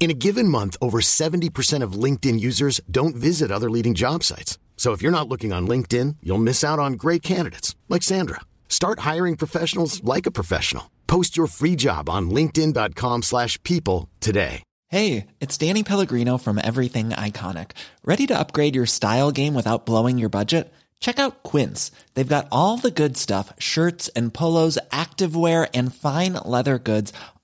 In a given month, over 70% of LinkedIn users don't visit other leading job sites. So if you're not looking on LinkedIn, you'll miss out on great candidates like Sandra. Start hiring professionals like a professional. Post your free job on linkedin.com/people today. Hey, it's Danny Pellegrino from Everything Iconic. Ready to upgrade your style game without blowing your budget? Check out Quince. They've got all the good stuff, shirts and polos, activewear and fine leather goods,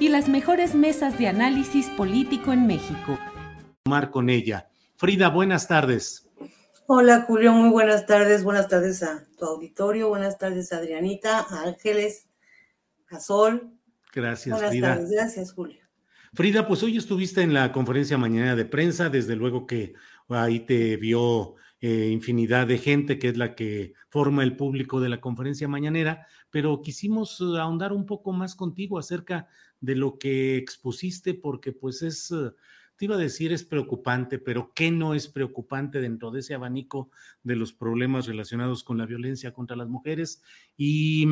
y las mejores mesas de análisis político en México. Mar con ella. Frida, buenas tardes. Hola Julio, muy buenas tardes. Buenas tardes a tu auditorio. Buenas tardes Adrianita, a Ángeles, a Sol. Gracias, buenas Frida. tardes. Gracias Julio. Frida, pues hoy estuviste en la conferencia mañana de prensa, desde luego que ahí te vio eh, infinidad de gente, que es la que forma el público de la conferencia mañanera, pero quisimos eh, ahondar un poco más contigo acerca de lo que expusiste, porque pues es, eh, te iba a decir es preocupante, pero ¿qué no es preocupante dentro de ese abanico de los problemas relacionados con la violencia contra las mujeres? Y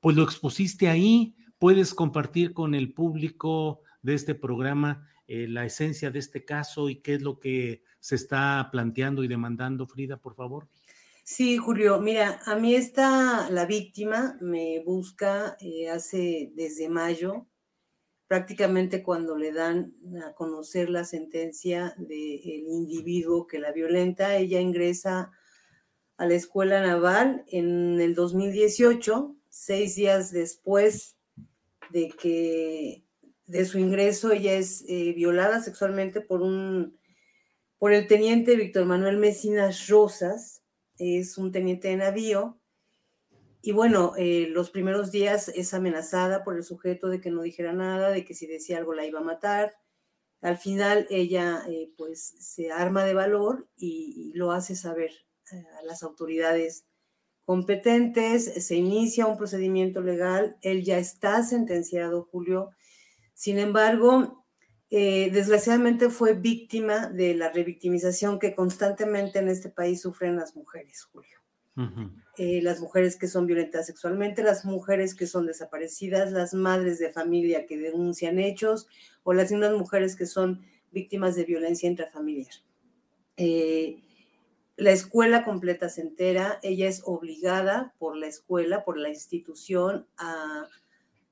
pues lo expusiste ahí, puedes compartir con el público de este programa eh, la esencia de este caso y qué es lo que se está planteando y demandando, Frida, por favor. Sí, Julio, mira, a mí esta, la víctima me busca eh, hace desde mayo, prácticamente cuando le dan a conocer la sentencia del individuo que la violenta, ella ingresa a la escuela naval en el 2018, seis días después de que de su ingreso ella es eh, violada sexualmente por un por el teniente Víctor Manuel Mesinas Rosas, es un teniente de navío, y bueno, eh, los primeros días es amenazada por el sujeto de que no dijera nada, de que si decía algo la iba a matar. Al final ella eh, pues se arma de valor y, lo hace saber eh, a las autoridades competentes, se inicia un procedimiento legal, él ya está sentenciado, Julio. Sin embargo, desgraciadamente fue víctima de la revictimización que constantemente en este país sufren las mujeres, Julio. Eh, las mujeres que son violentadas sexualmente, las mujeres que son desaparecidas, las madres de familia que denuncian hechos o las mismas mujeres que son víctimas de violencia intrafamiliar. Eh, la escuela completa se entera, ella es obligada por la escuela, por la institución, a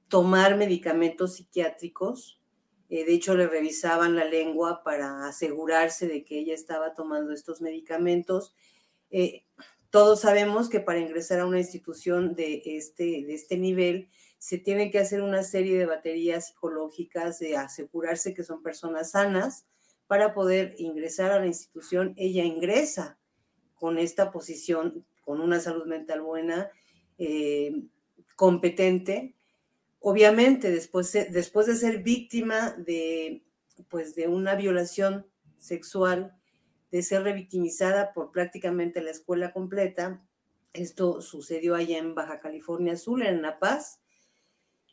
tomar medicamentos psiquiátricos. Eh, de hecho, le revisaban la lengua para asegurarse de que ella estaba tomando estos medicamentos. Todos sabemos que para ingresar a una institución de este, de este nivel se tienen que hacer una serie de baterías psicológicas, de asegurarse que son personas sanas para poder ingresar a la institución. Ella ingresa con esta posición, con una salud mental buena, eh, competente. Obviamente, después, después de ser víctima de, pues, de una violación sexual, de ser revictimizada por prácticamente la escuela completa, esto sucedió allá en Baja California Sur, en La Paz,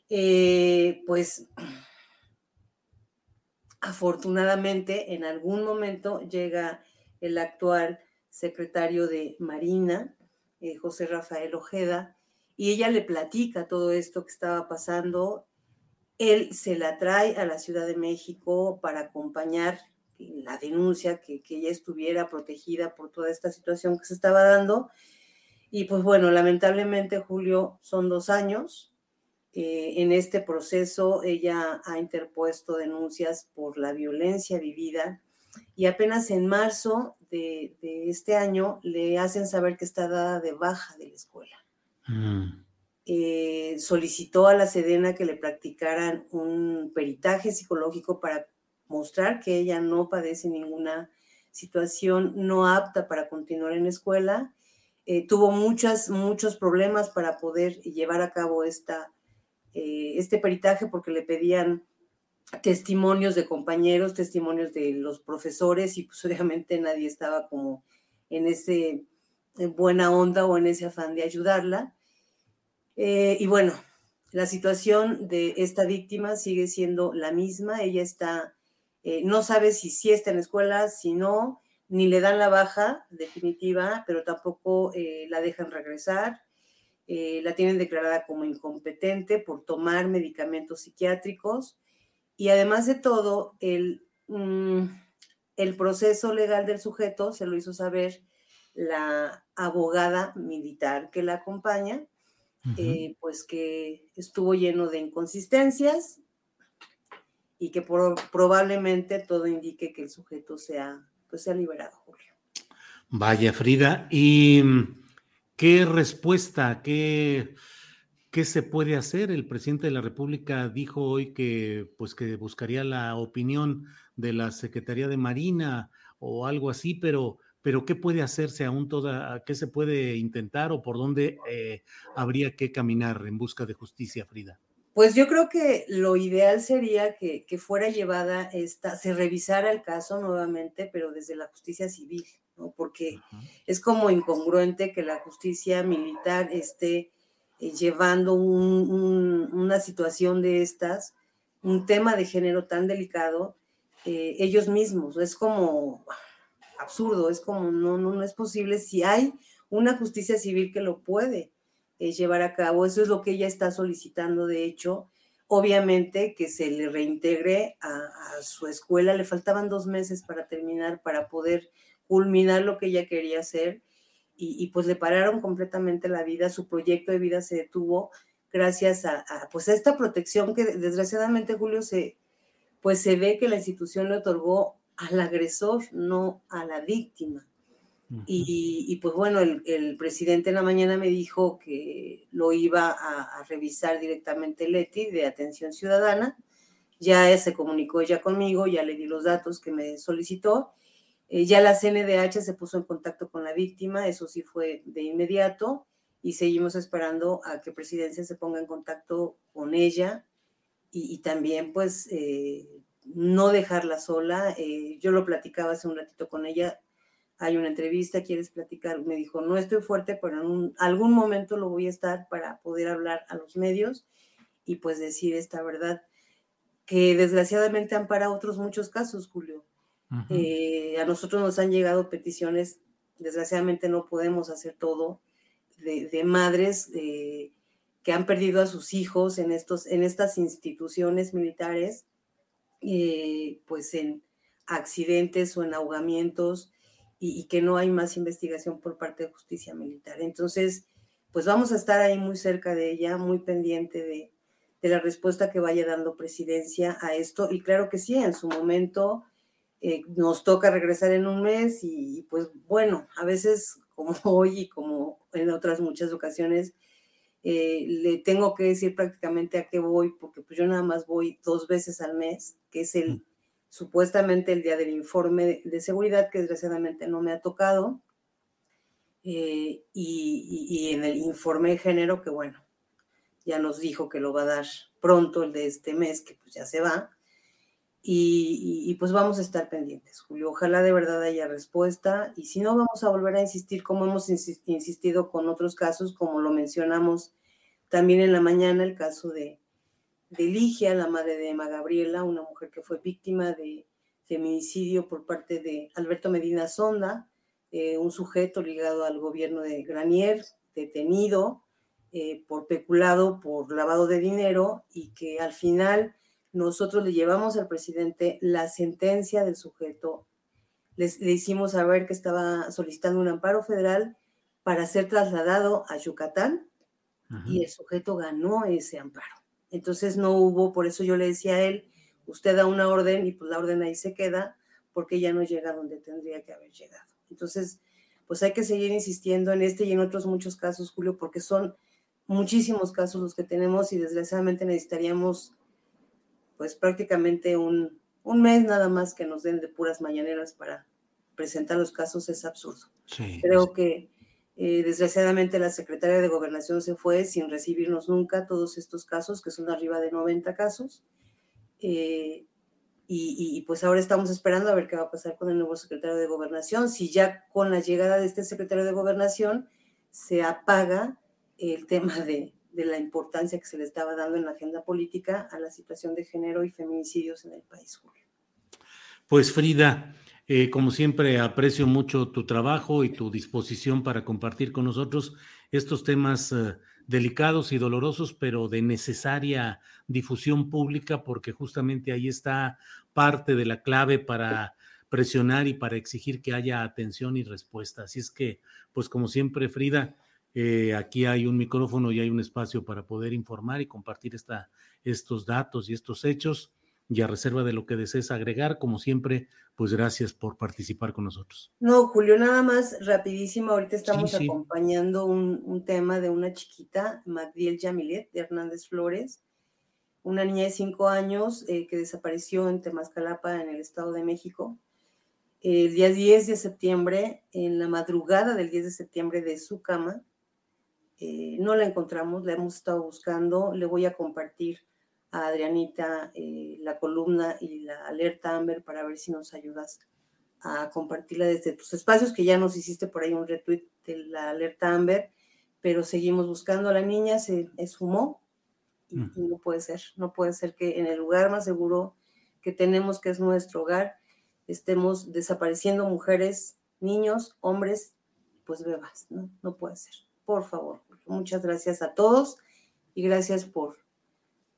eh, pues afortunadamente en algún momento llega el actual secretario de Marina, eh, José Rafael Ojeda, y ella le platica todo esto que estaba pasando. Él se la trae a la Ciudad de México para acompañar la denuncia, que, que ella estuviera protegida por toda esta situación que se estaba dando. Y pues bueno, lamentablemente, Julio, son dos años. Eh, en este proceso ella ha interpuesto denuncias por la violencia vivida y apenas en marzo de, este año le hacen saber que está dada de baja de la escuela. Mm. Eh, solicitó a la Sedena que le practicaran un peritaje psicológico para mostrar que ella no padece ninguna situación no apta para continuar en la escuela. Eh, tuvo muchas, muchos problemas para poder llevar a cabo esta, eh, este peritaje porque le pedían testimonios de compañeros, testimonios de los profesores y pues obviamente nadie estaba como en ese buena onda o en ese afán de ayudarla. Eh, y bueno, la situación de esta víctima sigue siendo la misma. Ella está, eh, no sabe si sí está en la escuela, si no, ni le dan la baja definitiva, pero tampoco eh, la dejan regresar. la tienen declarada como incompetente por tomar medicamentos psiquiátricos. Y además de todo, el, mm, el proceso legal del sujeto se lo hizo saber la abogada militar que la acompaña eh, pues que estuvo lleno de inconsistencias y que probablemente todo indique que el sujeto sea, pues sea liberado, Julio. Vaya, Frida, ¿y mm, qué respuesta, qué, qué se puede hacer? El presidente de la República dijo hoy que, pues, que buscaría la opinión de la Secretaría de Marina o algo así, pero pero ¿qué puede hacerse aún toda, qué se puede intentar o por dónde eh, habría que caminar en busca de justicia, Frida? Pues yo creo que lo ideal sería que, fuera llevada esta, se revisara el caso nuevamente, pero desde la justicia civil, ¿no? Porque es como incongruente que la justicia militar esté eh, llevando una situación de estas, un tema de género tan delicado, eh, ellos mismos. Es como, absurdo, es como no, no, no es posible si hay una justicia civil que lo puede eh, llevar a cabo. Eso es lo que ella está solicitando, de hecho. Obviamente que se le reintegre a, su escuela, le faltaban dos meses para terminar, para poder culminar lo que ella quería hacer y, pues le pararon completamente la vida, su proyecto de vida se detuvo gracias a, pues a esta protección que desgraciadamente Julio se pues se ve que la institución le otorgó al agresor, no a la víctima. Y, pues bueno, el, presidente en la mañana me dijo que lo iba a, revisar directamente Leti de Atención Ciudadana. Ya se comunicó ya conmigo, ya le di los datos que me solicitó. Eh, ya la CNDH se puso en contacto con la víctima, eso sí fue de inmediato, y seguimos esperando a que Presidencia se ponga en contacto con ella y, también pues eh, no dejarla sola. Eh, yo lo platicaba hace un ratito con ella. Hay una entrevista, ¿quieres platicar? Me dijo, no estoy fuerte, pero en algún momento lo voy a estar para poder hablar a los medios y pues decir esta verdad, que desgraciadamente han parado otros muchos casos, Julio. Eh, a nosotros nos han llegado peticiones, desgraciadamente no podemos hacer todo, de, madres eh, que han perdido a sus hijos en, estos, en estas instituciones militares eh, pues en accidentes o en ahogamientos y, que no hay más investigación por parte de justicia militar. Entonces, pues vamos a estar ahí muy cerca de ella, muy pendiente de, la respuesta que vaya dando presidencia a esto. Y claro que sí, en su momento eh, nos toca regresar en un mes y, pues bueno, a veces como hoy y como en otras muchas ocasiones, eh, le tengo que decir prácticamente a qué voy, porque pues yo nada más voy dos veces al mes, que es el supuestamente el día del informe de, seguridad, que desgraciadamente no me ha tocado, eh, y, en el informe de género, que bueno, ya nos dijo que lo va a dar pronto el de este mes, que pues ya se va, y, pues vamos a estar pendientes, Julio. Ojalá de verdad haya respuesta y si no, vamos a volver a insistir como hemos insistido con otros casos, como lo mencionamos también en la mañana, el caso de, de Ligia, la madre de Emma Gabriela, una mujer que fue víctima de feminicidio por parte de Alberto Medina Sonda, eh, un sujeto ligado al gobierno de Granier, detenido eh, por peculado, por lavado de dinero y que al final nosotros le llevamos al presidente la sentencia del sujeto, le hicimos saber que estaba solicitando un amparo federal para ser trasladado a Yucatán y el sujeto ganó ese amparo. Entonces no hubo, por eso yo le decía a él, usted da una orden y pues la orden ahí se queda porque ya no llega donde tendría que haber llegado. Entonces, pues hay que seguir insistiendo en este y en otros muchos casos, Julio, porque son muchísimos casos los que tenemos y desgraciadamente necesitaríamos pues prácticamente un, un mes nada más que nos den de puras mañaneras para presentar los casos, es absurdo. Creo que eh, desgraciadamente la secretaria de Gobernación se fue sin recibirnos nunca todos estos casos, que son arriba de 90 casos. Eh, y, pues ahora estamos esperando a ver qué va a pasar con el nuevo secretario de Gobernación. Si ya con la llegada de este secretario de Gobernación se apaga el tema de, de la importancia que se le estaba dando en la agenda política a la situación de género y feminicidios en el país. Pues Frida, eh, como siempre, aprecio mucho tu trabajo y tu disposición para compartir con nosotros estos temas eh, delicados y dolorosos, pero de necesaria difusión pública, porque justamente ahí está parte de la clave para presionar y para exigir que haya atención y respuesta. Así es que, pues como siempre, Frida, eh, aquí hay un micrófono y hay un espacio para poder informar y compartir esta, estos datos y estos hechos y a reserva de lo que desees agregar, como siempre, pues gracias por participar con nosotros. No, Julio, nada más rapidísimo, ahorita estamos acompañando un, tema de una chiquita, Magdiel Yamilet, de Hernández Flores, una niña de cinco años eh, que desapareció en Temascalapa, en el Estado de México. El día 10 de septiembre, en la madrugada del 10 de septiembre de su cama, eh, no la encontramos, la hemos estado buscando, le voy a compartir a Adrianita eh, la columna y la alerta Amber para ver si nos ayudas a compartirla desde tus espacios, que ya nos hiciste por ahí un retweet de la alerta Amber, pero seguimos buscando a la niña, se esfumó y, mm. no puede ser, no puede ser que en el lugar más seguro que tenemos, que es nuestro hogar, estemos desapareciendo mujeres, niños, hombres, pues bebas, ¿no? No puede ser. Por favor, muchas gracias a todos y gracias por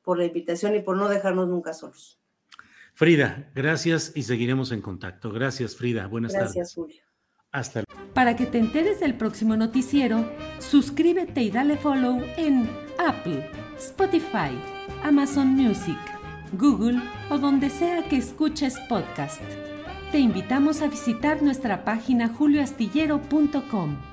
por la invitación y por no dejarnos nunca solos. Frida, gracias y seguiremos en contacto. Gracias, Frida. Buenas tardes. Gracias, Julio. Hasta luego. Para que te enteres del próximo noticiero, suscríbete y dale follow en Apple, Spotify, Amazon Music, Google o donde sea que escuches podcast. Te invitamos a visitar nuestra página julioastillero.com.